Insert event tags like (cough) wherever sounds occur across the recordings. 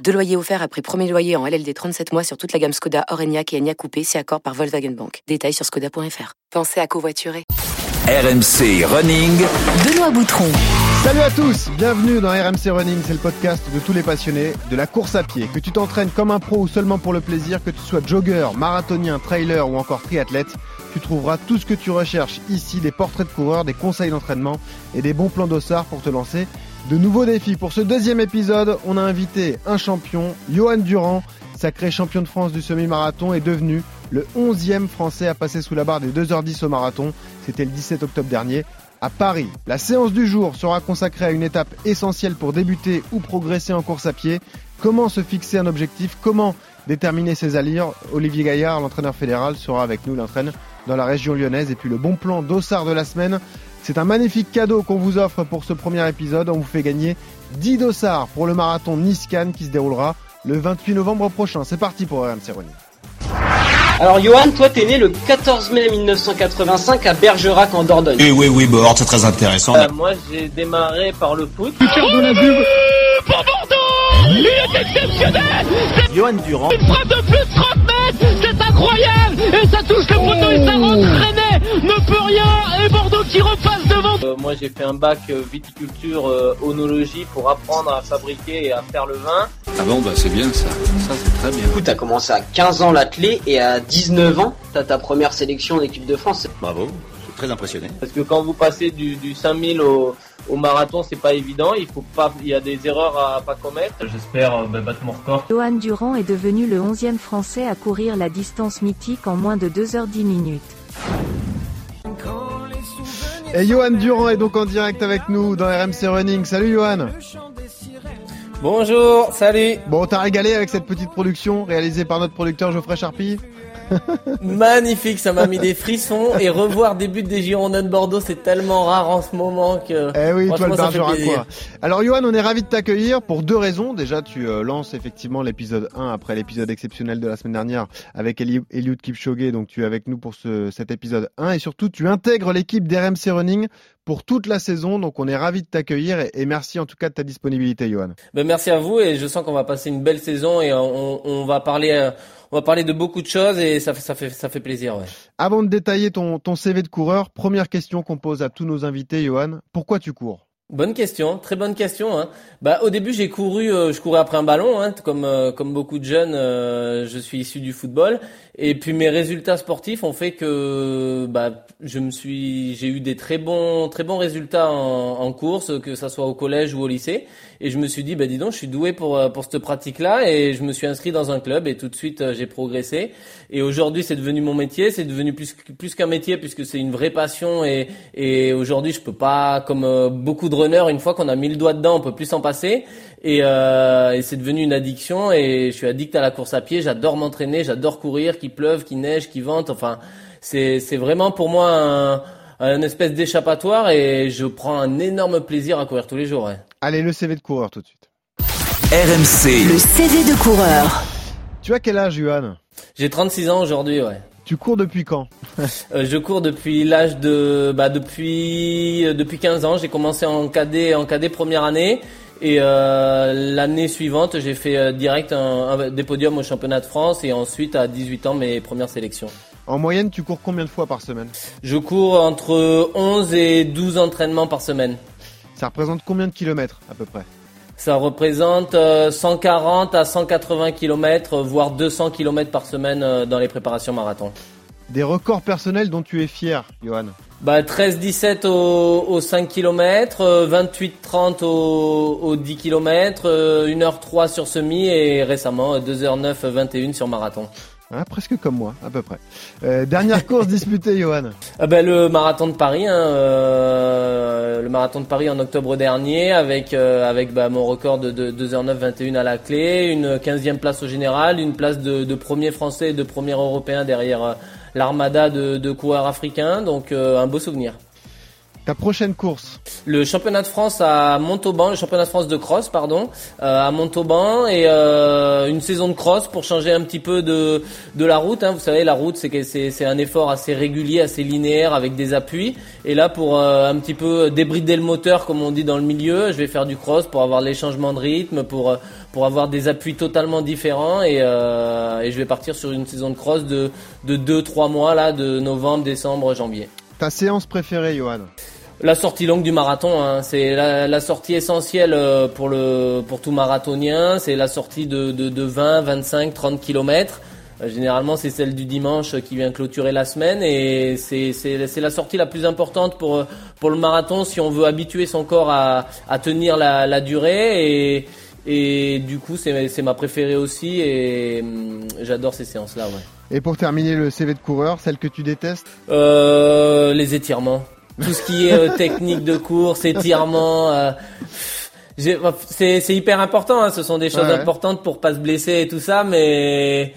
Deux loyers offerts après premier loyer en LLD 37 mois sur toute la gamme Skoda, Orenia et Enya Coupé, c'est accord par Volkswagen Bank. Détails sur skoda.fr. Pensez à covoiturer. RMC Running. Benoît Boutron. Salut à tous, bienvenue dans RMC Running, c'est le podcast de tous les passionnés de la course à pied. Que tu t'entraînes comme un pro ou seulement pour le plaisir, que tu sois jogger, marathonien, trailer ou encore triathlète, tu trouveras tout ce que tu recherches ici, des portraits de coureurs, des conseils d'entraînement et des bons plans d'ossard pour te lancer de nouveaux défis. Pour ce deuxième épisode, on a invité un champion, Johan Durand, sacré champion de France du semi-marathon, est devenu le 11e français à passer sous la barre des 2h10 au marathon. C'était le 17 octobre dernier à Paris. La séance du jour sera consacrée à une étape essentielle pour débuter ou progresser en course à pied. Comment se fixer un objectif? Comment déterminer ses allures? Olivier Gaillard, l'entraîneur fédéral, sera avec nous, l'entraîne dans la région lyonnaise. Et puis le bon plan d'Ossard de la semaine, c'est un magnifique cadeau qu'on vous offre pour ce premier épisode. On vous fait gagner 10 dossards pour le marathon Niscan qui se déroulera le 28 novembre prochain. C'est parti pour RMC Rony. Alors Johan, toi t'es né le 14 mai 1985 à Bergerac en Dordogne. Oui, oui, oui, Bord, c'est très intéressant. Euh, moi j'ai démarré par le foot. de la pub pour Bordeaux Il est exceptionnel Johan Durand. Une frappe de plus de 30 mètres C'est incroyable Et ça touche le poteau et ça rentre René ne peut rien et Bordeaux. Euh, moi j'ai fait un bac euh, viticulture euh, onologie pour apprendre à fabriquer et à faire le vin. Ah bon, bah c'est bien ça. Ça c'est très bien. Du coup t'as commencé à 15 ans l'athlé et à 19 ans t'as ta première sélection en équipe de France. Bravo, je suis très impressionné. Parce que quand vous passez du, du 5000 au, au marathon c'est pas évident, il faut pas, il y a des erreurs à pas commettre. J'espère bah, battre mon record. Johan Durand est devenu le 11e français à courir la distance mythique en moins de 2h10 minutes. Et Johan Durand est donc en direct avec nous dans RMC Running. Salut Johan Bonjour, salut. Bon, t'as régalé avec cette petite production réalisée par notre producteur Geoffrey Charpie? Magnifique, ça m'a mis des frissons et revoir des buts des Girondins de Bordeaux, c'est tellement rare en ce moment que. Eh oui, toi le Bergeracois. Alors Johan, on est ravi de t'accueillir pour deux raisons. Déjà, tu euh, lances effectivement l'épisode 1 après l'épisode exceptionnel de la semaine dernière avec Eli- Eliud Kipchoge, donc tu es avec nous pour ce, cet épisode 1 et surtout tu intègres l'équipe d'RMC Running pour toute la saison. Donc on est ravi de t'accueillir et, et merci en tout cas de ta disponibilité Johan. Ben, merci à vous et je sens qu'on va passer une belle saison et on, on va parler, euh, on va parler de beaucoup de choses et ça fait, ça fait, ça fait plaisir. Ouais. Avant de détailler ton, ton CV de coureur, première question qu'on pose à tous nos invités Johan, pourquoi tu cours? Bonne question, très bonne question. Hein. Bah, au début, j'ai couru, euh, je courais après un ballon, hein, comme euh, comme beaucoup de jeunes. euh, je suis issu du football, et puis mes résultats sportifs ont fait que bah, je me suis, j'ai eu des très bons très bons résultats en, en course, que ça soit au collège ou au lycée. Et je me suis dit, bah dis donc, je suis doué pour euh, pour cette pratique-là, et je me suis inscrit dans un club, et tout de suite euh, j'ai progressé. Et aujourd'hui, c'est devenu mon métier, c'est devenu plus plus qu'un métier puisque c'est une vraie passion, et et aujourd'hui, je peux pas comme euh, beaucoup de runners, une fois qu'on a mis le doigt dedans, on peut plus s'en passer. Et, euh, et c'est devenu une addiction et je suis addict à la course à pied. J'adore m'entraîner, j'adore courir, qu'il pleuve, qu'il neige, qu'il vente. Enfin, c'est c'est vraiment pour moi un, un espèce d'échappatoire et je prends un énorme plaisir à courir tous les jours. Ouais. Allez, le CV de coureur tout de suite. RMC. Le CV de coureur. Tu as quel âge Johan? J'ai 36 ans aujourd'hui. Ouais. Tu cours depuis quand? (laughs) Euh, je cours depuis l'âge de bah depuis euh, depuis 15 ans. J'ai commencé en cadet en cadet première année et euh, l'année suivante j'ai fait euh, direct un, un- des podiums au championnat de France et ensuite à 18 ans mes premières sélections. En moyenne, tu cours combien de fois par semaine? Je cours entre 11 et 12 entraînements par semaine. Ça représente combien de kilomètres à peu près? Ça représente euh, 140 à 180 km, voire 200 km par semaine euh, dans les préparations marathon. Des records personnels dont tu es fier, Johan? Bah 13-17 au, au 5 km, 28-30 au, au 10 km, 1h03 sur semi et récemment euh, 2h09-21 sur marathon. Hein, Presque comme moi, à peu près. Euh, dernière course disputée, Johan Ah ben, le marathon de Paris, hein, euh, le marathon de Paris en octobre dernier avec euh, avec bah, mon record de, de 2h09-21 à la clé, une 15e place au général, une place de, de premier français et de premier européen derrière euh, l'armada de, de coureurs africains. Donc un beau souvenir. Ta prochaine course Le championnat de France à Montauban, le championnat de France de cross, pardon, euh, à Montauban et euh, une saison de cross pour changer un petit peu de de la route. Hein. Vous savez, la route c'est c'est c'est un effort assez régulier, assez linéaire avec des appuis. Et là, pour euh, un petit peu débrider le moteur, comme on dit dans le milieu, je vais faire du cross pour avoir les changements de rythme, pour pour avoir des appuis totalement différents et, et je vais partir sur une saison de cross de de deux trois mois là, de novembre, décembre, janvier. Ta séance préférée, Johan la sortie longue du marathon, hein. c'est la, sortie essentielle euh, pour tout marathonien. C'est la sortie de, de, de 20, 25, 30 kilomètres. Euh, généralement, c'est celle du dimanche qui vient clôturer la semaine et c'est la sortie la plus importante pour le marathon si on veut habituer son corps à, tenir la, durée et du coup c'est ma préférée aussi et hum, j'adore ces séances là. Ouais. Et pour terminer le CV de coureur, celle que tu détestes euh, Les étirements tout ce qui est euh, technique de course, étirement. Euh, c'est hyper important, hein, ce sont des choses importantes pour pas se blesser et tout ça, mais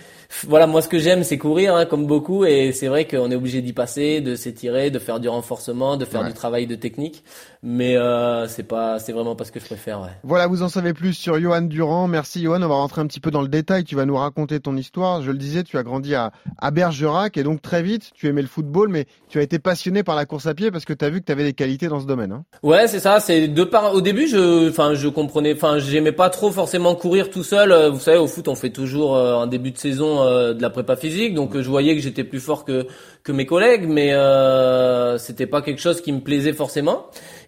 voilà, moi ce que j'aime c'est courir, hein, comme beaucoup, et c'est vrai qu'on est obligé d'y passer, de s'étirer, de faire du renforcement, de faire du travail de technique mais euh, c'est pas c'est vraiment pas ce que je préfère ouais. Voilà, vous en savez plus sur Johan Durand. Merci Johan, on va rentrer un petit peu dans le détail, tu vas nous raconter ton histoire. Je le disais, tu as grandi à, à Bergerac et donc très vite, tu aimais le football mais tu as été passionné par la course à pied parce que tu as vu que tu avais des qualités dans ce domaine hein. Ouais, c'est ça, c'est de par au début, je enfin je comprenais enfin j'aimais pas trop forcément courir tout seul, euh, vous savez au foot, on fait toujours euh, un début de saison de la prépa physique, donc je voyais que j'étais plus fort que que mes collègues mais euh, c'était pas quelque chose qui me plaisait forcément.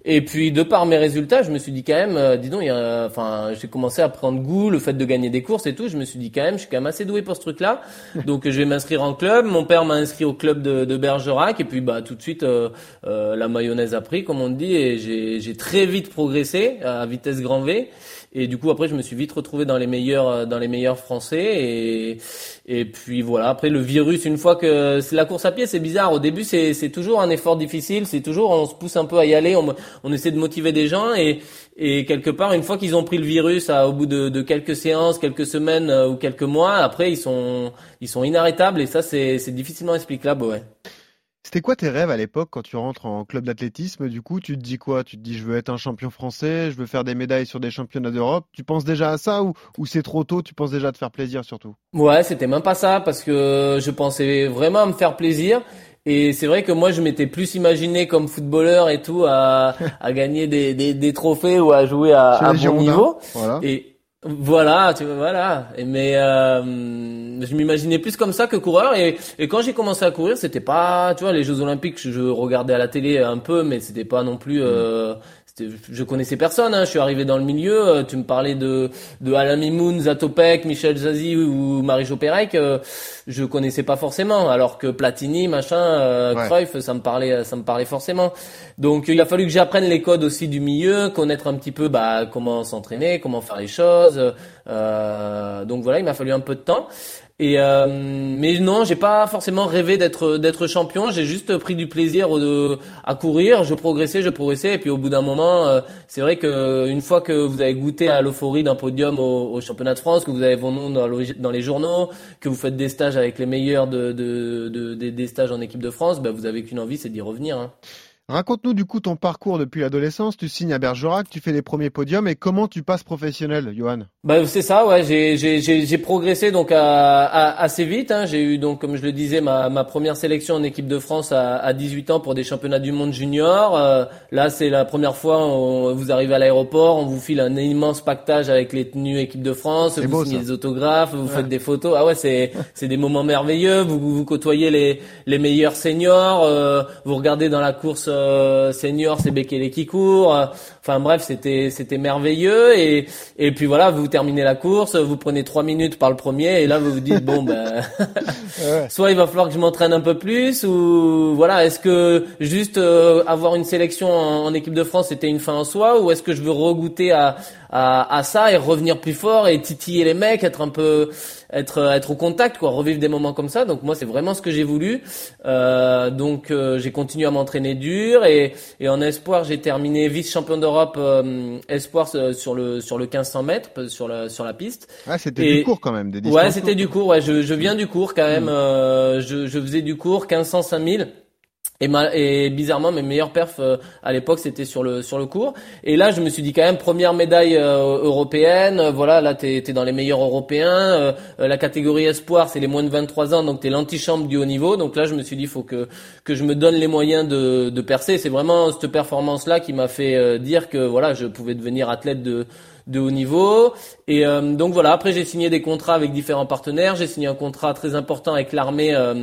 Et puis de par mes résultats, je me suis dit quand même, euh, dis donc, il y a, enfin, j'ai commencé à prendre goût, le fait de gagner des courses et tout. Je me suis dit quand même, je suis quand même assez doué pour ce truc-là. (laughs) Donc je vais m'inscrire en club. Mon père m'a inscrit au club de, de Bergerac et puis bah tout de suite euh, euh, la mayonnaise a pris, comme on dit, et j'ai, j'ai très vite progressé à vitesse grand V. Et du coup, après, je me suis vite retrouvé dans les meilleurs, euh, dans les meilleurs français. Et, et puis voilà. Après, le virus, une fois que c'est la course à pied, c'est bizarre. Au début, c'est, c'est toujours un effort difficile. C'est toujours, on se pousse un peu à y aller. On, on essaie de motiver des gens et, et quelque part, une fois qu'ils ont pris le virus, à, au bout de, de, quelques séances, quelques semaines euh, ou quelques mois, après, ils sont, ils sont inarrêtables. Et ça, c'est, difficilement explicable, ouais. C'était quoi tes rêves à l'époque quand tu rentres en club d'athlétisme? Du coup, tu te dis quoi? Tu te dis je veux être un champion français, je veux faire des médailles sur des championnats d'Europe. Tu penses déjà à ça ou, ou c'est trop tôt? Tu penses déjà à te faire plaisir surtout? Ouais, c'était même pas ça parce que je pensais vraiment à me faire plaisir. Et c'est vrai que moi, je m'étais plus imaginé comme footballeur et tout à, (laughs) à gagner des, des, des, trophées ou à jouer à, un bon niveau. Voilà. Et voilà, tu vois, voilà. Mais euh, je m'imaginais plus comme ça que coureur. Et, et quand j'ai commencé à courir, c'était pas, tu vois, les Jeux Olympiques, je regardais à la télé un peu, mais c'était pas non plus. Euh, je connaissais personne. Hein. Je suis arrivé dans le milieu. Euh, tu me parlais de de Alain Mimoun, Zatopek, Michel Zazie ou Marie-Jo Pérec. Euh, je connaissais pas forcément. Alors que Platini, machin, euh, Cruyff, ça me parlait, ça me parlait forcément. Donc il a fallu que j'apprenne les codes aussi du milieu, connaître un petit peu bah, comment s'entraîner, comment faire les choses. Euh, donc voilà, il m'a fallu un peu de temps. Et euh, mais non, j'ai pas forcément rêvé d'être d'être champion. J'ai juste pris du plaisir à courir. Je progressais, je progressais, et puis au bout d'un moment, euh, c'est vrai que une fois que vous avez goûté à l'euphorie d'un podium au, championnat de France, que vous avez vos noms dans, les journaux, que vous faites des stages avec les meilleurs de, de, des stages en équipe de France, ben vous avez qu'une envie, c'est d'y revenir. Hein. Raconte-nous du coup ton parcours depuis l'adolescence. Tu signes à Bergerac, tu fais les premiers podiums et comment tu passes professionnel, Johan? Bah c'est ça, ouais. J'ai progressé donc à, à, assez vite. Hein. J'ai eu donc comme je le disais ma, ma première sélection en équipe de France à, à 18 ans pour des championnats du monde junior. Euh, là c'est la première fois où vous arrivez à l'aéroport, on vous file un immense pactage avec les tenues équipe de France, vous signez des autographes, vous faites des photos. Ah ouais c'est c'est des moments merveilleux. Vous vous côtoyez les les meilleurs seniors, euh, vous regardez dans la course euh, senior, c'est Bekele qui court. Enfin bref, c'était c'était merveilleux et et puis voilà, vous terminez la course, vous prenez trois minutes par le premier et là vous vous dites bon ben (laughs) (laughs) soit il va falloir que je m'entraîne un peu plus ou voilà, est-ce que juste euh, avoir une sélection en, équipe de France c'était une fin en soi ou est-ce que je veux regoûter à, à à ça et revenir plus fort et titiller les mecs, être un peu être être au contact quoi revivre des moments comme ça donc moi c'est vraiment ce que j'ai voulu euh, donc euh, j'ai continué à m'entraîner dur et, et en espoir j'ai terminé vice champion d'Europe euh, espoir euh, sur le sur le 1500 mètres euh, sur la sur la piste. Ah, c'était du court quand même, des distances Ouais, c'était courtes. du cours. Ouais, je, je viens du cours quand même. Mm. euh, je, je faisais du cours 1500 5000. Et, ma- et bizarrement, mes meilleurs perfs euh, à l'époque, c'était sur le sur le cours. Et là, je me suis dit quand même première médaille euh, européenne. euh, Voilà, là, t'es es dans les meilleurs européens. euh, euh, la catégorie espoir, c'est les moins de 23 ans, donc t'es l'antichambre du haut niveau. Donc là, je me suis dit, faut que que je me donne les moyens de de percer. C'est vraiment cette performance-là qui m'a fait euh, dire que voilà, je pouvais devenir athlète de de haut niveau. Et euh, donc voilà, après j'ai signé des contrats avec différents partenaires. J'ai signé un contrat très important avec l'armée, euh,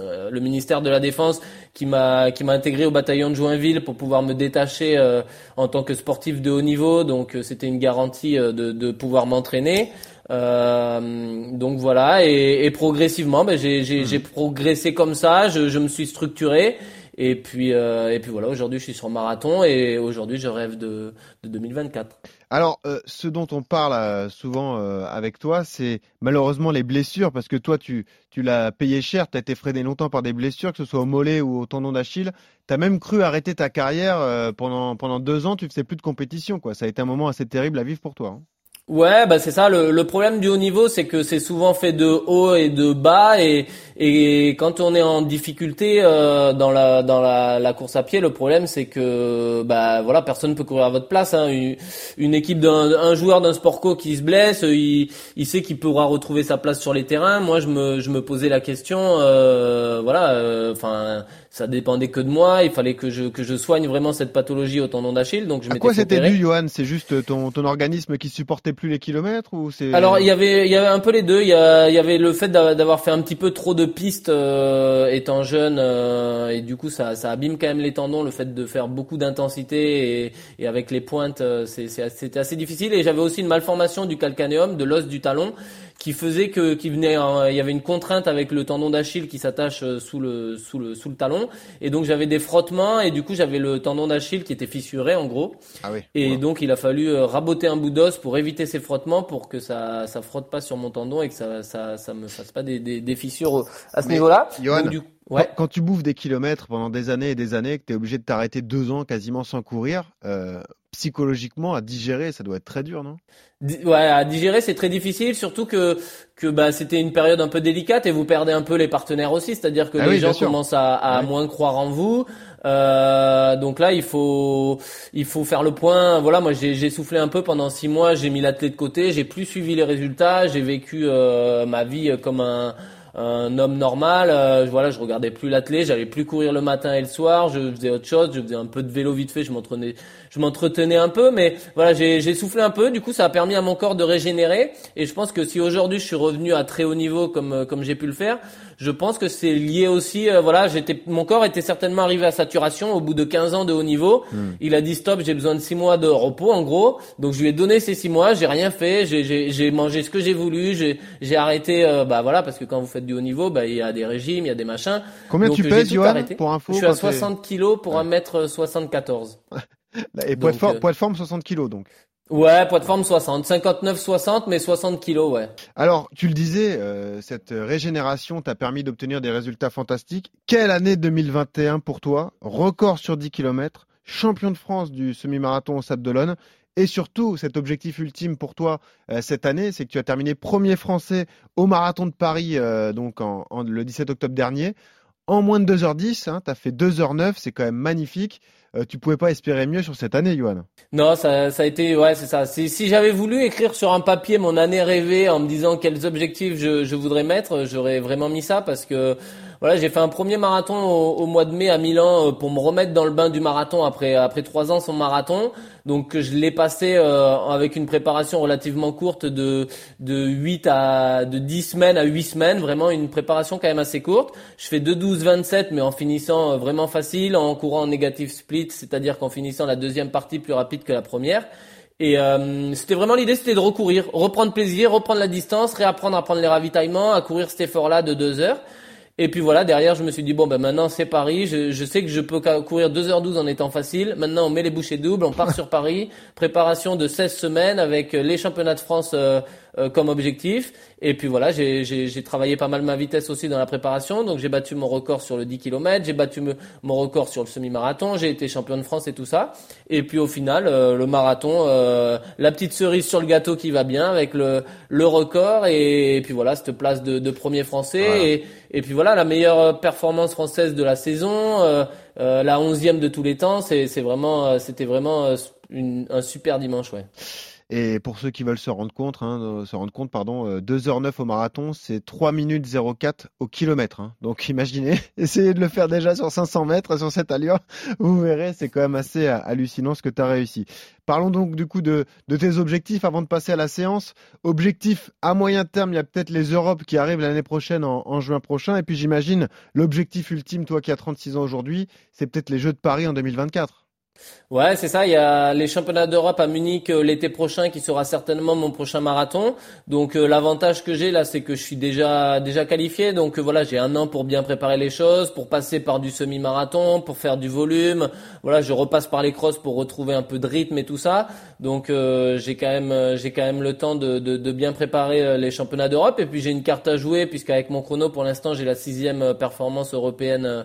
euh, le ministère de la Défense, qui m'a qui m'a intégré au bataillon de Joinville pour pouvoir me détacher euh, en tant que sportif de haut niveau. Donc euh, c'était une garantie euh, de, de pouvoir m'entraîner. Euh, donc voilà, et, et progressivement, ben, j'ai j'ai- j'ai progressé comme ça. Je, je me suis structuré. Et puis, euh, et puis voilà, aujourd'hui je suis sur marathon et aujourd'hui je rêve de, de 2024. Alors, euh, ce dont on parle euh, souvent euh, avec toi, c'est malheureusement les blessures, parce que toi, tu, tu l'as payé cher, tu as été freiné longtemps par des blessures, que ce soit au mollet ou au tendon d'Achille. Tu as même cru arrêter ta carrière euh, pendant, pendant deux ans, tu faisais plus de compétition, quoi. Ça a été un moment assez terrible à vivre pour toi. hein. Ouais, bah c'est ça. Le, le problème du haut niveau, c'est que c'est souvent fait de haut et de bas, et, et quand on est en difficulté euh, dans la dans la, la course à pied, le problème c'est que bah voilà, personne peut courir à votre place. Hein. Une, une équipe d'un un joueur d'un sport co qui se blesse, il, il sait qu'il pourra retrouver sa place sur les terrains. Moi, je me je me posais la question, euh, voilà, euh, enfin. Ça dépendait que de moi. Il fallait que je que je soigne vraiment cette pathologie au tendon d'Achille. Donc je À m'étais quoi c'était dû, Johan? C'est juste ton, ton organisme qui supportait plus les kilomètres ou c'est Alors il y avait il y avait un peu les deux. Il y, a- il y avait le fait d'a- d'avoir fait un petit peu trop de pistes euh, étant jeune euh, et du coup ça ça abîme quand même les tendons. Le fait de faire beaucoup d'intensité et, et avec les pointes, euh, c'est c'est- c'était assez difficile. Et j'avais aussi une malformation du calcanéum, de l'os du talon, qui faisait que qui venait en- il y avait une contrainte avec le tendon d'Achille qui s'attache euh, sous le sous le sous le talon et donc j'avais des frottements et du coup j'avais le tendon d'Achille qui était fissuré en gros. Ah oui. Et Ouais. donc il a fallu euh, raboter un bout d'os pour éviter ces frottements pour que ça ça frotte pas sur mon tendon et que ça ça ça me fasse pas des des, des fissures à ce Mais, niveau-là. Johan, Donc, du coup- ouais. Quand, quand tu bouffes des kilomètres pendant des années et des années, que tu es obligé de t'arrêter deux ans quasiment sans courir, euh, psychologiquement à digérer, ça doit être très dur, non? Ouais, à digérer c'est très difficile, surtout que que bah c'était une période un peu délicate et vous perdez un peu les partenaires aussi, c'est-à-dire que Ah les oui, gens commencent à, à moins croire en vous. Euh, donc là il faut il faut faire le point. Voilà, moi j'ai j'ai soufflé un peu pendant six mois, j'ai mis l'athlète de côté, j'ai plus suivi les résultats, j'ai vécu euh, ma vie comme un un homme normal, euh, voilà, je regardais plus l'athlète, j'allais plus courir le matin et le soir, je faisais autre chose, je faisais un peu de vélo vite fait, je m'entraînais, je m'entretenais un peu, mais voilà, j'ai j'ai soufflé un peu, du coup ça a permis à mon corps de régénérer, et je pense que si aujourd'hui je suis revenu à très haut niveau comme euh, comme j'ai pu le faire, je pense que c'est lié aussi, euh, voilà, j'étais, mon corps était certainement arrivé à saturation au bout de 15 ans de haut niveau. Il a dit stop, j'ai besoin de 6 mois de repos en gros. Donc je lui ai donné ces 6 mois, j'ai rien fait, j'ai, mangé ce que j'ai voulu, j'ai, arrêté, euh, bah voilà, parce que quand vous faites du haut niveau, bah il y a des régimes, il y a des machins. Combien Donc, tu euh, pèses, Johan, pour info Je suis à quand t'es- 60 kilos pour Ouais. 1m74. (laughs) Et poids de, euh, poids forme 60 kilos donc. Ouais, poids de forme 60, 59, 60, mais 60 kilos, ouais. Alors, tu le disais, euh, cette régénération t'a permis d'obtenir des résultats fantastiques. Quelle année 2021 pour toi? Record sur 10 km, champion de France du semi-marathon au Sable d'Olonne. Et surtout, cet objectif ultime pour toi euh, cette année, c'est que tu as terminé premier français au marathon de Paris euh, donc le 17 octobre dernier. En moins de 2h10, hein, tu as fait 2h09, c'est quand même magnifique. Euh, tu pouvais pas espérer mieux sur cette année, Johan. Non, ça, ça a été, ouais, c'est ça. Si, si j'avais voulu écrire sur un papier mon année rêvée en me disant quels objectifs je, je voudrais mettre, j'aurais vraiment mis ça parce que voilà, j'ai fait un premier marathon au, au mois de mai à Milan euh, pour me remettre dans le bain du marathon après après trois ans sans marathon. Donc je l'ai passé euh, avec une préparation relativement courte de de 8 à de 10 semaines à 8 semaines, vraiment une préparation quand même assez courte. Je fais 2 12 27 mais en finissant euh, vraiment facile, en courant en négatif split, c'est-à-dire qu'en finissant la deuxième partie plus rapide que la première. Et euh, c'était vraiment l'idée, c'était de recourir, reprendre plaisir, reprendre la distance, réapprendre à prendre les ravitaillements, à courir cet effort-là de deux heures. Et puis voilà, derrière, je me suis dit, bon, ben maintenant c'est Paris, je, sais que je peux courir 2h12 en étant facile. Maintenant, on met les bouchées doubles, on part sur Paris. Préparation de 16 semaines avec euh, les championnats de France euh, euh, comme objectif. Et puis voilà, j'ai, travaillé pas mal ma vitesse aussi dans la préparation. Donc j'ai battu mon record sur le 10 km, j'ai battu mon record sur le semi-marathon, j'ai été champion de France et tout ça. Et puis au final, euh, le marathon, euh, la petite cerise sur le gâteau qui va bien avec le, le record. Et, puis voilà, cette place de, de premier français. Et, et puis voilà, la meilleure performance française de la saison, euh, euh, la onzième de tous les temps. C'est, c'est vraiment, c'était vraiment une, un super dimanche, ouais. Et pour ceux qui veulent se rendre compte, hein, se rendre compte, pardon, 2h09 au marathon, c'est 3 minutes 04 au kilomètre. Hein. Donc (laughs) imaginez, essayez de le faire déjà sur 500 mètres, sur cette allure, (laughs) vous verrez, c'est quand même assez hallucinant ce que tu as réussi. Parlons donc du coup de, tes objectifs avant de passer à la séance. Objectif à moyen terme, il y a peut-être les Europes qui arrivent l'année prochaine en, en, juin prochain. Et puis j'imagine l'objectif ultime, toi qui as 36 ans aujourd'hui, c'est peut-être les Jeux de Paris en 2024. Ouais, c'est ça. Il y a les championnats d'Europe à Munich euh, l'été prochain, qui sera certainement mon prochain marathon. Donc euh, l'avantage que j'ai là, c'est que je suis déjà déjà qualifié. Donc euh, voilà, j'ai un an pour bien préparer les choses, pour passer par du semi-marathon, pour faire du volume. Voilà, je repasse par les crosses pour retrouver un peu de rythme et tout ça. Donc j'ai quand même j'ai quand même le temps de, de, de bien préparer les championnats d'Europe. Et puis j'ai une carte à jouer puisqu'avec mon chrono, pour l'instant, j'ai la sixième performance européenne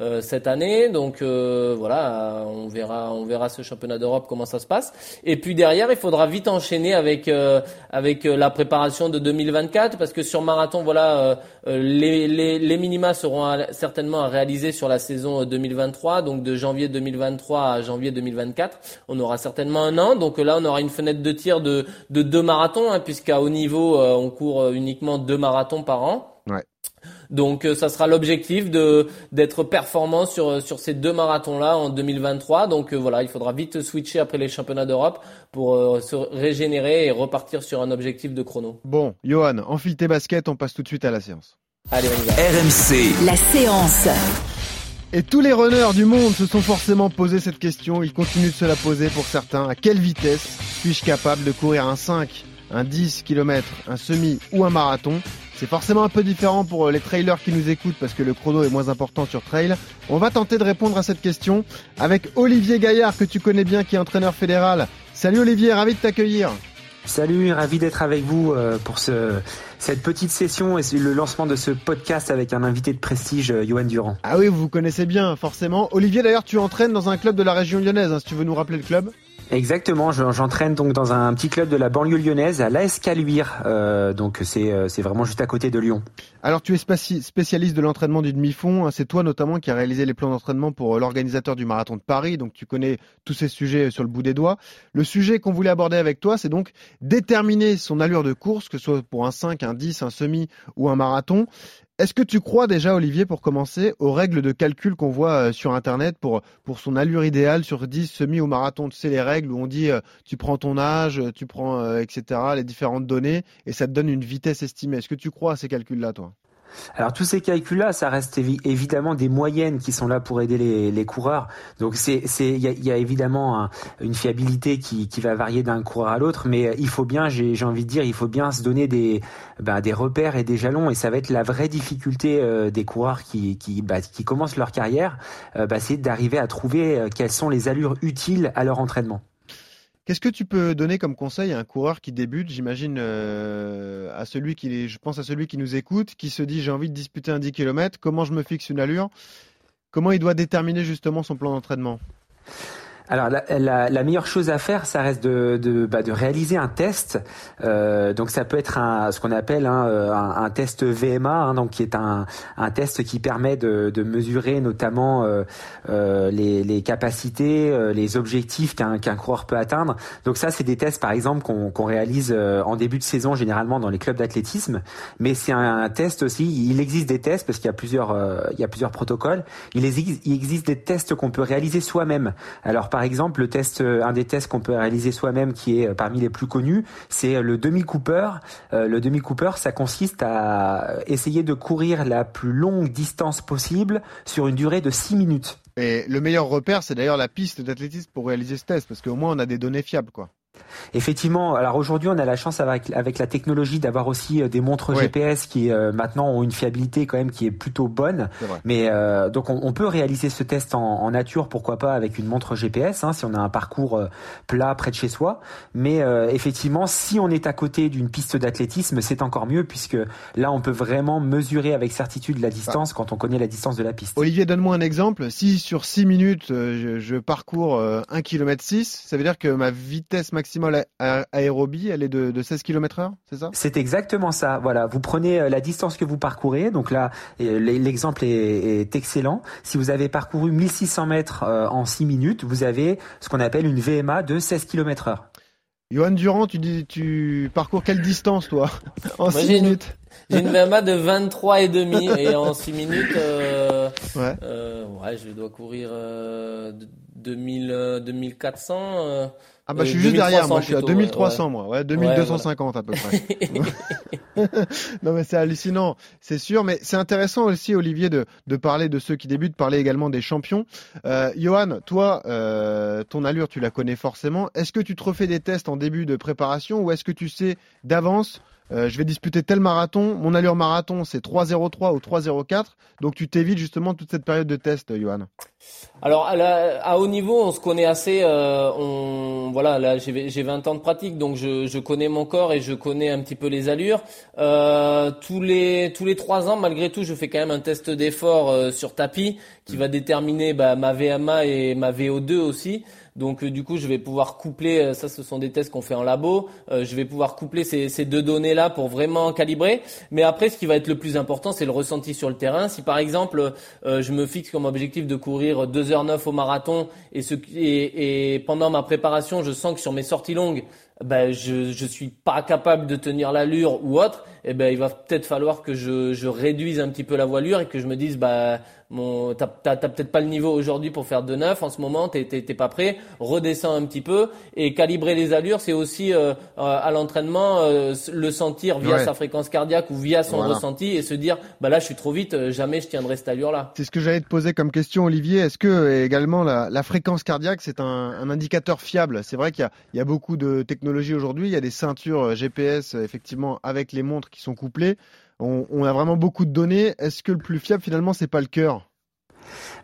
euh, cette année. Donc euh, voilà, on verra, on verra ce championnat d'Europe comment ça se passe. Et puis derrière, il faudra vite enchaîner avec euh, avec la préparation de 2024 parce que sur marathon, voilà, les, les, les minima seront certainement à réaliser sur la saison 2023, donc de janvier 2023 à janvier 2024. On aura certainement un an. Donc là, on aura une fenêtre de tir de de deux marathons, hein, puisqu'à haut niveau, on court uniquement deux marathons par an. Ouais. Donc euh, ça sera l'objectif de d'être performant sur euh, sur ces deux marathons là en 2023. Donc euh, voilà, il faudra vite switcher après les championnats d'Europe pour se régénérer et repartir sur un objectif de chrono. Bon, Johan, enfile tes baskets, on passe tout de suite à la séance. Allez, on y va. RMC. La séance. Et tous les runners du monde se sont forcément posé cette question, ils continuent de se la poser pour certains. À quelle vitesse suis-je capable de courir un 5, un 10 km, un semi ou un marathon? C'est forcément un peu différent pour euh, les trailers qui nous écoutent parce que le chrono est moins important sur trail. On va tenter de répondre à cette question avec Olivier Gaillard que tu connais bien qui est entraîneur fédéral. Salut Olivier, ravi de t'accueillir. Salut, ravi d'être avec vous euh, pour ce, cette petite session et le lancement de ce podcast avec un invité de prestige, euh, Johan Durand. Ah oui, vous vous connaissez bien, forcément. Olivier, d'ailleurs, tu entraînes dans un club de la région lyonnaise, hein, si tu veux nous rappeler le club. Exactement, j'entraîne donc dans un petit club de la banlieue lyonnaise à l'AS Caluire, euh, donc c'est euh, c'est vraiment juste à côté de Lyon. Alors tu es spécialiste de l'entraînement du demi-fond, hein. c'est toi notamment qui a réalisé les plans d'entraînement pour euh, l'organisateur du marathon de Paris, donc tu connais tous ces sujets sur le bout des doigts. Le sujet qu'on voulait aborder avec toi, c'est donc déterminer son allure de course, que ce soit pour un 5, un 10, un semi ou un marathon. Est-ce que tu crois déjà, Olivier, pour commencer, aux règles de calcul qu'on voit euh, sur Internet pour, son allure idéale sur 10 semi ou marathon Tu sais, les règles où on dit euh, tu prends ton âge, tu prends, euh, etc., les différentes données, et ça te donne une vitesse estimée. Est-ce que tu crois à ces calculs-là, toi? Alors tous ces calculs-là, ça reste évidemment des moyennes qui sont là pour aider les, les coureurs. Donc c'est il y a, y a, évidemment une fiabilité qui, qui va varier d'un coureur à l'autre, mais euh, il faut bien, j'ai envie de dire, il faut bien se donner des bah, des repères et des jalons, et ça va être la vraie difficulté euh, des coureurs qui qui bah, qui commencent leur carrière, euh, bah, c'est d'arriver à trouver euh, quelles sont les allures utiles à leur entraînement. Qu'est-ce que tu peux donner comme conseil à un coureur qui débute, j'imagine euh, à celui qui, je pense à celui qui nous écoute, qui se dit j'ai envie de disputer un 10 km, comment je me fixe une allure, comment il doit déterminer justement son plan d'entraînement? Alors la, la, la, meilleure chose à faire, ça reste de, de, bah, de réaliser un test. Euh, donc ça peut être un, ce qu'on appelle hein, euh, un, un, test VMA, hein, donc qui est un, un test qui permet de, de mesurer notamment euh, euh les, les, capacités, euh, les objectifs qu'un qu'un coureur peut atteindre. Donc ça, c'est des tests par exemple qu'on qu'on réalise en début de saison généralement dans les clubs d'athlétisme. Mais c'est un, test aussi. Il existe des tests parce qu'il y a plusieurs il y a plusieurs protocoles. Il existe, il existe des tests qu'on peut réaliser soi-même. Alors par par exemple, le test, euh, un des tests qu'on peut réaliser soi-même, qui est euh, parmi les plus connus, c'est euh, le demi Cooper. le demi Cooper, ça consiste à essayer de courir la plus longue distance possible sur une durée de 6 minutes. Et le meilleur repère, c'est d'ailleurs la piste d'athlétisme pour réaliser ce test, parce qu'au moins on a des données fiables. Effectivement, alors aujourd'hui on a la chance avec, avec la technologie d'avoir aussi euh, des montres. GPS qui euh, maintenant ont une fiabilité quand même qui est plutôt bonne. Mais euh, donc on, on peut réaliser ce test en, en nature, pourquoi pas avec une montre GPS, hein, si on a un parcours plat près de chez soi. Mais euh, effectivement, si on est à côté d'une piste d'athlétisme, c'est encore mieux puisque là on peut vraiment mesurer avec certitude la distance quand on connaît la distance de la piste. Olivier, donne-moi un exemple. Si sur 6 minutes, je, je parcours euh, 1 km 6, ça veut dire que ma vitesse maximale a- aérobie, elle est de, de 16 km heure, c'est ça? C'est exactement ça. Voilà, vous prenez euh, la distance que vous parcourez. Donc là, euh, l'exemple est, est excellent. Si vous avez parcouru 1600 mètres euh, en 6 minutes, vous avez ce qu'on appelle une VMA de 16 km heure. Johan Durand, tu dis, tu parcours quelle distance, toi? En Moi, 6 j'ai une- minutes J'ai une VMA de 23 et demi et en 6 minutes, euh, Ouais. euh, ouais, je dois courir euh, de- 2000, euh, 2400. Euh, Ah bah euh, je suis juste derrière, moi je suis à 2300 plutôt, 2300 moi, ouais, 2250 à peu près. (laughs) non mais c'est hallucinant, c'est sûr, mais c'est intéressant aussi Olivier de, de parler de ceux qui débutent, de parler également des champions. Euh, Johan, toi, euh, ton allure tu la connais forcément. Est-ce que tu te refais des tests en début de préparation ou est-ce que tu sais d'avance euh, je vais disputer tel marathon, mon allure marathon c'est 3.03 ou 3.04, donc tu t'évites justement toute cette période de test, Johan. Alors à, haut niveau, on se connaît assez. euh, on voilà, là j'ai j'ai 20 ans de pratique, donc je, connais mon corps et je connais un petit peu les allures. Euh, tous les tous les trois ans, malgré tout, je fais quand même un test d'effort sur tapis qui va déterminer bah, ma VMA et ma VO2 aussi. Donc euh, du coup, je vais pouvoir coupler. euh, ça, ce sont des tests qu'on fait en labo. euh, je vais pouvoir coupler ces, deux données là pour vraiment calibrer. Mais après, ce qui va être le plus important, c'est le ressenti sur le terrain. Si par exemple, je me fixe comme objectif de courir 2h09 au marathon et, et pendant ma préparation, je sens que sur mes sorties longues, ben, je je suis pas capable de tenir l'allure ou autre, et ben il va peut-être falloir que je, je réduise un petit peu la voilure et que je me dise bah mon t'as t'as, t'as peut-être pas le niveau aujourd'hui pour faire 2,9 en ce moment, t'es t'es t'es pas prêt, redescends un petit peu et calibrer les allures, c'est aussi euh, euh, à l'entraînement euh, le sentir via Ouais. sa fréquence cardiaque ou via son Voilà. ressenti et se dire bah là je suis trop vite, jamais je tiendrai cette allure là. C'est ce que j'allais te poser comme question, Olivier. Est-ce que également la, la fréquence cardiaque, c'est un, un indicateur fiable? C'est vrai qu'il y a, il y a beaucoup de technologies aujourd'hui. Il y a des ceintures euh, GPS, euh, effectivement, avec les montres qui sont couplées. On, on a vraiment beaucoup de données. Est-ce que le plus fiable, finalement, c'est pas le cœur?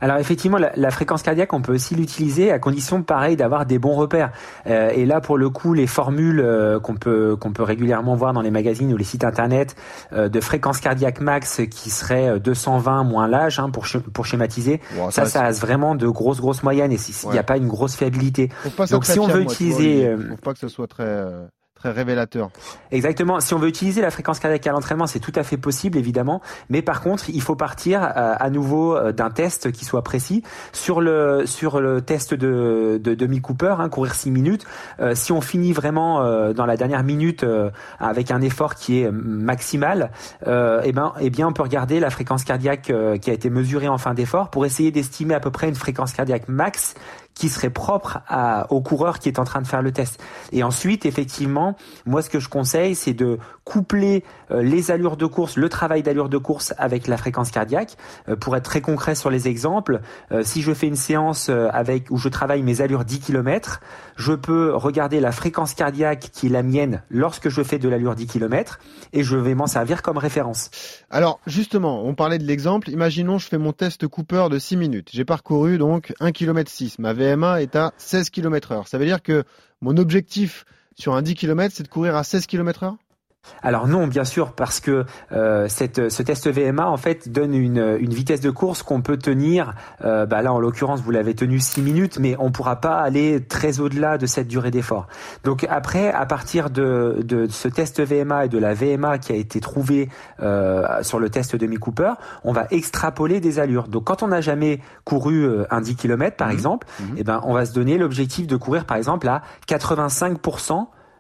Alors effectivement, la, la fréquence cardiaque, on peut aussi l'utiliser à condition, pareil, d'avoir des bons repères. Euh, et là, pour le coup, les formules euh, qu'on peut qu'on peut régulièrement voir dans les magazines ou les sites internet euh, de fréquence cardiaque max qui serait euh, 220 moins l'âge, hein, pour pour schématiser. Ça, ça a vraiment de grosses grosses moyennes et il n'y Ouais. a pas une grosse fiabilité. Donc si on veut moi, tu vois, utiliser, euh, Faut pas que ce soit très, euh, révélateur. Exactement. Si on veut utiliser la fréquence cardiaque à l'entraînement, c'est tout à fait possible, évidemment. Mais par contre, il faut partir euh, à nouveau euh, d'un test qui soit précis. Sur le sur le test de, de demi Cooper, hein, courir 6 minutes, euh, si on finit vraiment euh, dans la dernière minute euh, avec un effort qui est maximal, euh, eh ben, eh bien, on peut regarder la fréquence cardiaque qui a été mesurée en fin d'effort pour essayer d'estimer à peu près une fréquence cardiaque max qui serait propre à, au coureur qui est en train de faire le test. Et ensuite, effectivement, moi, ce que je conseille, c'est de coupler euh, les allures de course, le travail d'allure de course avec la fréquence cardiaque. Euh, pour être très concret sur les exemples, euh, si je fais une séance avec où je travaille mes allures 10 km, je peux regarder la fréquence cardiaque qui est la mienne lorsque je fais de l'allure 10 km et je vais m'en servir comme référence. Alors, justement, on parlait de l'exemple. Imaginons, je fais mon test Cooper de 6 minutes. J'ai parcouru donc 1 km 6. Ma VMA est à 16 km heure. Ça veut dire que mon objectif sur un 10 km, c'est de courir à 16 km heure? Alors non, bien sûr, parce que euh, cette, ce test VMA en fait donne une, une vitesse de course qu'on peut tenir. euh, bah là, en l'occurrence, vous l'avez tenu 6 minutes, mais on pourra pas aller très au-delà de cette durée d'effort. Donc après, à partir de, de ce test VMA et de la VMA qui a été trouvée euh, sur le test de Mi Cooper, on va extrapoler des allures. Donc quand on n'a jamais couru euh, un 10 km par exemple, eh ben on va se donner l'objectif de courir par exemple à 85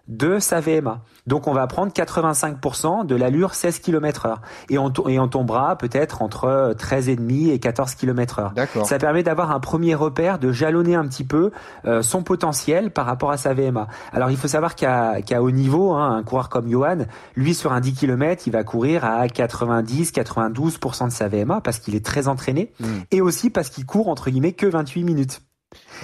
de sa VMA. Donc on va prendre 85% de l'allure 16 km heure. Et on, et on tombera peut-être entre 13,5 et 14 km heure. D'accord. Ça permet d'avoir un premier repère, de jalonner un petit peu euh, son potentiel par rapport à sa VMA. Alors il faut savoir qu'à qu'à haut niveau, hein, un coureur comme Johan, lui sur un 10 km, il va courir à 90-92% de sa VMA parce qu'il est très entraîné Mm. et aussi parce qu'il court entre guillemets que 28 minutes.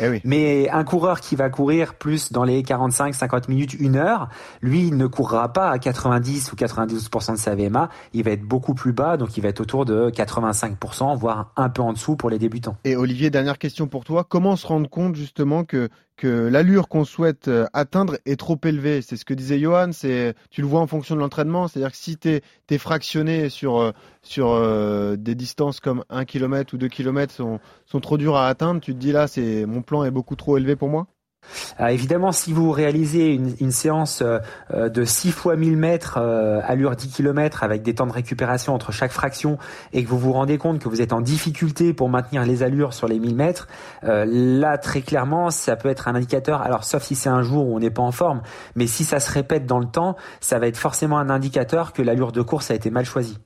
Eh oui. Mais un coureur qui va courir plus dans les 45, 50 minutes, une heure, lui, il ne courra pas à 90 ou 92% de sa VMA. Il va être beaucoup plus bas, donc il va être autour de 85%, voire un peu en dessous pour les débutants. Et Olivier, dernière question pour toi. Comment se rendre compte justement que, que l'allure qu'on souhaite euh, atteindre est trop élevée? C'est ce que disait Johan, c'est, tu le vois en fonction de l'entraînement. C'est-à-dire que si tu es, fractionné sur, euh, sur euh, des distances comme 1 km ou 2 km sont, sont trop dures à atteindre, tu te dis là, c'est mon plan est beaucoup trop élevé pour moi euh, évidemment, si vous réalisez une, une séance euh, euh, de 6 fois 1000 mètres, allure 10 km, avec des temps de récupération entre chaque fraction, et que vous vous rendez compte que vous êtes en difficulté pour maintenir les allures sur les 1000 mètres, là, très clairement, ça peut être un indicateur, alors sauf si c'est un jour où on n'est pas en forme, mais si ça se répète dans le temps, ça va être forcément un indicateur que l'allure de course a été mal choisie.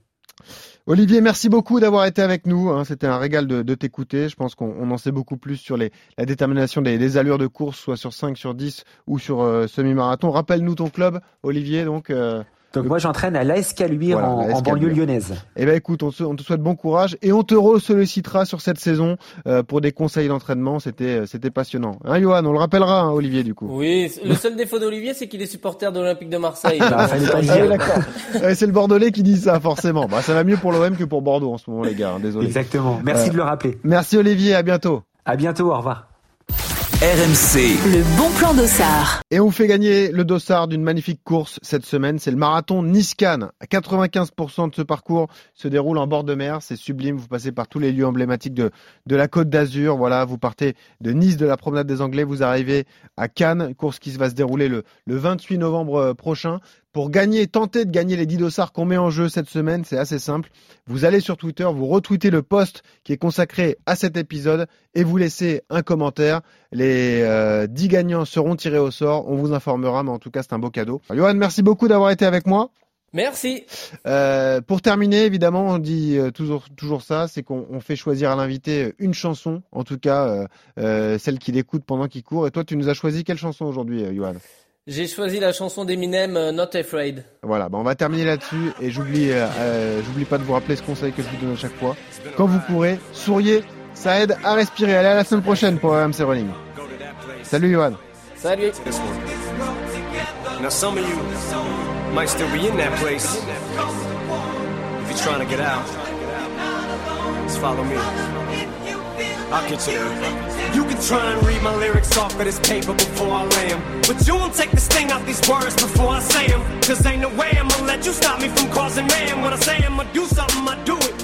Olivier, merci beaucoup d'avoir été avec nous. Hein. C'était un régal de, t'écouter. Je pense qu'on en sait beaucoup plus sur la détermination des, allures de course, soit sur 5, sur 10 ou sur euh, semi-marathon. Rappelle-nous ton club, Olivier. Donc, euh, donc moi j'entraîne à l'ASK Luire en, banlieue lyonnaise. Eh ben écoute, on, te souhaite bon courage et on te re-sollicitera sur cette saison euh, pour des conseils d'entraînement. C'était euh, c'était passionnant. Hein Johan, on le rappellera hein, Olivier du coup. Oui, le seul défaut d'Olivier c'est qu'il est supporter de l'Olympique de Marseille. (laughs) bah, ah, (laughs) c'est le Bordelais qui dit ça forcément. Bah, ça va mieux pour l'OM que pour Bordeaux en ce moment les gars. Hein, désolé. Exactement. Merci euh, de le rappeler. Merci Olivier, à bientôt. À bientôt, au revoir. RMC. Le bon plan d'Ossard. Et on fait gagner le dossard d'une magnifique course cette semaine. C'est le marathon Nice-Cannes. À 95% de ce parcours se déroule en bord de mer. C'est sublime. Vous passez par tous les lieux emblématiques de, de la côte d'Azur. Voilà, vous partez de Nice, de la promenade des Anglais. Vous arrivez à Cannes, course qui va se dérouler le, le 28 novembre prochain. Pour gagner, tenter de gagner les 10 dossards qu'on met en jeu cette semaine, c'est assez simple. Vous allez sur Twitter, vous retweetez le post qui est consacré à cet épisode et vous laissez un commentaire. Les euh, 10 gagnants seront tirés au sort. On vous informera, mais en tout cas, c'est un beau cadeau. Johan, merci beaucoup d'avoir été avec moi. Merci. Euh, pour terminer, évidemment, on dit euh, toujours, toujours ça, c'est qu'on fait choisir à l'invité une chanson, en tout cas euh, celle qu'il écoute pendant qu'il court. Et toi, tu nous as choisi quelle chanson aujourd'hui, Johan? J'ai choisi la chanson d'Eminem, euh, Not Afraid. Voilà, bah on va terminer là-dessus et j'oublie, euh, euh, j'oublie pas de vous rappeler ce conseil que je vous donne à chaque fois. Quand vous courez, souriez, ça aide à respirer. Allez à la semaine prochaine pour RMC Running. Salut Johan. Salut. Now some of you might still be in that place. If you're trying to get out, just follow me. I'll get you. You can try and read my lyrics off of this paper before I lay them. But you won't take the sting out these words before I say them. Cause ain't no way I'ma let you stop me from causing man. When I say I'ma do something, I do it.